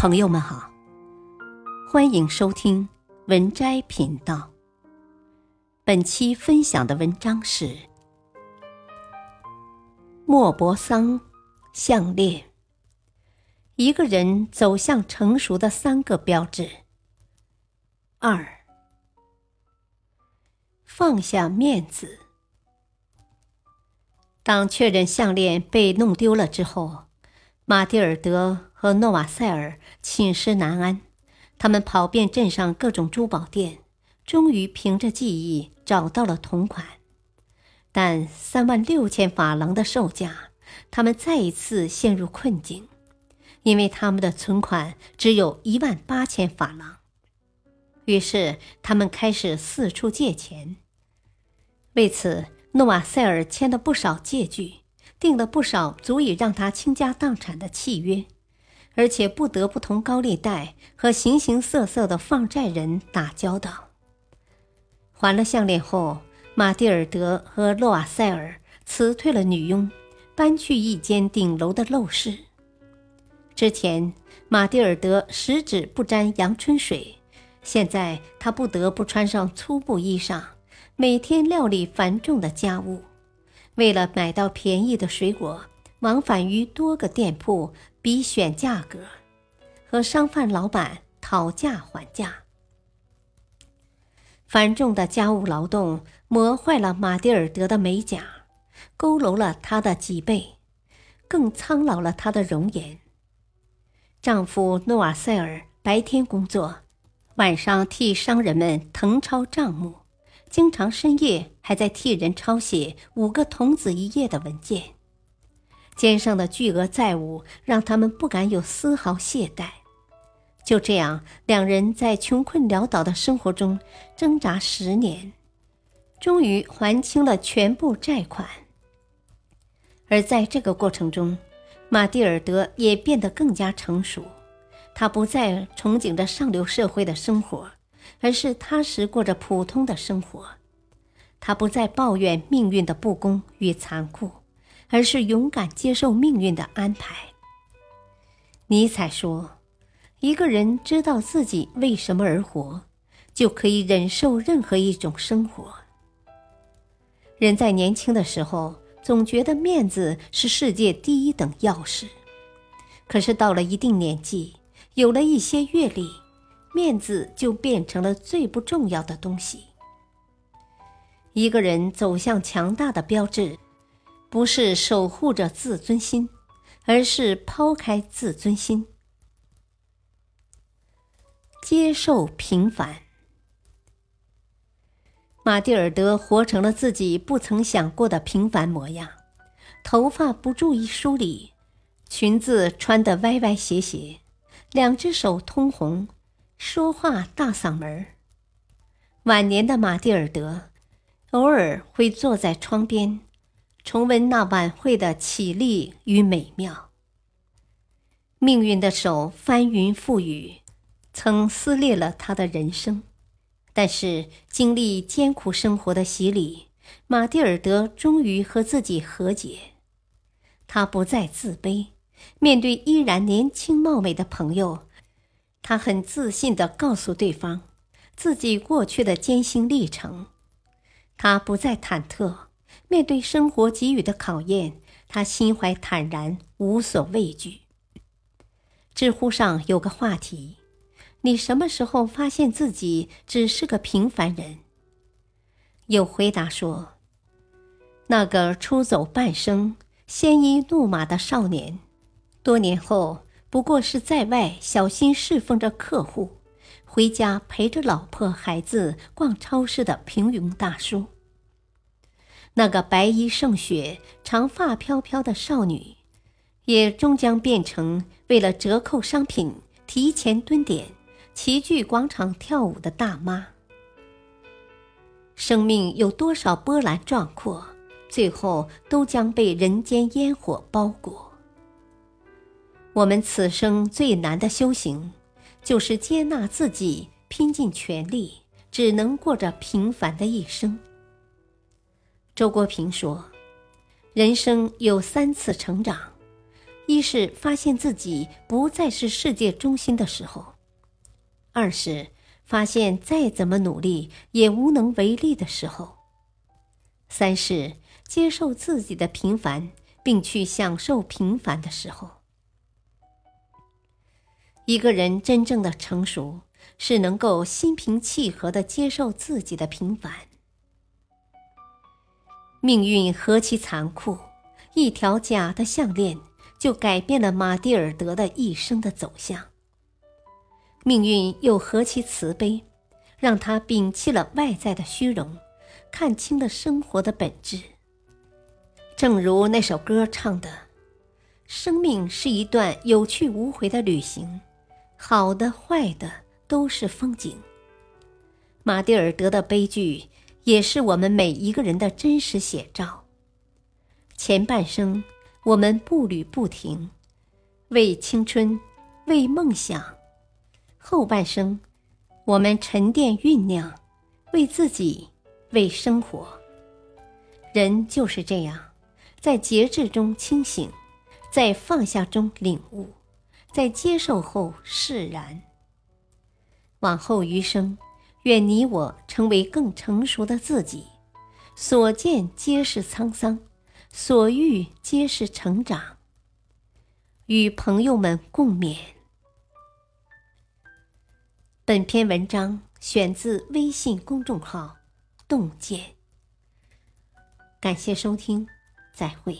朋友们好，欢迎收听文摘频道。本期分享的文章是莫泊桑项链，一个人走向成熟的三个标志。二，放下面子。当确认项链被弄丢了之后，马蒂尔德。和诺瓦塞尔寝食难安，他们跑遍镇上各种珠宝店，终于凭着记忆找到了同款，但三万六千法郎的售价，他们再一次陷入困境，因为他们的存款只有一万八千法郎。于是他们开始四处借钱。为此，诺瓦塞尔签了不少借据，订了不少足以让他倾家荡产的契约。而且不得不同高利贷和形形色色的放债人打交道。还了项链后，马蒂尔德和洛瓦塞尔辞退了女佣，搬去一间顶楼的陋室。之前，马蒂尔德十指不沾阳春水，现在他不得不穿上粗布衣裳，每天料理繁重的家务。为了买到便宜的水果，往返于多个店铺。比选价格，和商贩老板讨价还价。繁重的家务劳动磨坏了马蒂尔德的美甲，佝偻了她的脊背，更苍老了她的容颜。丈夫诺瓦塞尔白天工作，晚上替商人们誊抄账目，经常深夜还在替人抄写五个童子一页的文件。肩上的巨额债务让他们不敢有丝毫懈怠。就这样，两人在穷困潦倒的生活中挣扎十年，终于还清了全部债款。而在这个过程中，马蒂尔德也变得更加成熟。他不再憧憬着上流社会的生活，而是踏实过着普通的生活。他不再抱怨命运的不公与残酷。而是勇敢接受命运的安排。尼采说：“一个人知道自己为什么而活，就可以忍受任何一种生活。”人在年轻的时候总觉得面子是世界第一等要事，可是到了一定年纪，有了一些阅历，面子就变成了最不重要的东西。一个人走向强大的标志。不是守护着自尊心，而是抛开自尊心，接受平凡。马蒂尔德活成了自己不曾想过的平凡模样，头发不注意梳理，裙子穿得歪歪斜斜，两只手通红，说话大嗓门晚年的马蒂尔德，偶尔会坐在窗边。重温那晚会的绮丽与美妙。命运的手翻云覆雨，曾撕裂了他的人生，但是经历艰苦生活的洗礼，马蒂尔德终于和自己和解。他不再自卑，面对依然年轻貌美的朋友，他很自信地告诉对方自己过去的艰辛历程。他不再忐忑。面对生活给予的考验，他心怀坦然，无所畏惧。知乎上有个话题：“你什么时候发现自己只是个平凡人？”有回答说：“那个出走半生、鲜衣怒马的少年，多年后不过是在外小心侍奉着客户，回家陪着老婆孩子逛超市的平庸大叔。”那个白衣胜雪、长发飘飘的少女，也终将变成为了折扣商品提前蹲点、齐聚广场跳舞的大妈。生命有多少波澜壮阔，最后都将被人间烟火包裹。我们此生最难的修行，就是接纳自己，拼尽全力，只能过着平凡的一生。周国平说：“人生有三次成长，一是发现自己不再是世界中心的时候；二是发现再怎么努力也无能为力的时候；三是接受自己的平凡，并去享受平凡的时候。一个人真正的成熟，是能够心平气和的接受自己的平凡。命运何其残酷，一条假的项链。就改变了马蒂尔德的一生的走向。命运又何其慈悲，让他摒弃了外在的虚荣，看清了生活的本质。正如那首歌唱的：“生命是一段有去无回的旅行，好的坏的都是风景。”马蒂尔德的悲剧，也是我们每一个人的真实写照。前半生。我们步履不停，为青春，为梦想；后半生，我们沉淀酝酿，为自己，为生活。人就是这样，在节制中清醒，在放下中领悟，在接受后释然。往后余生，愿你我成为更成熟的自己，所见皆是沧桑。所遇皆是成长，与朋友们共勉。本篇文章选自微信公众号“洞见”，感谢收听，再会。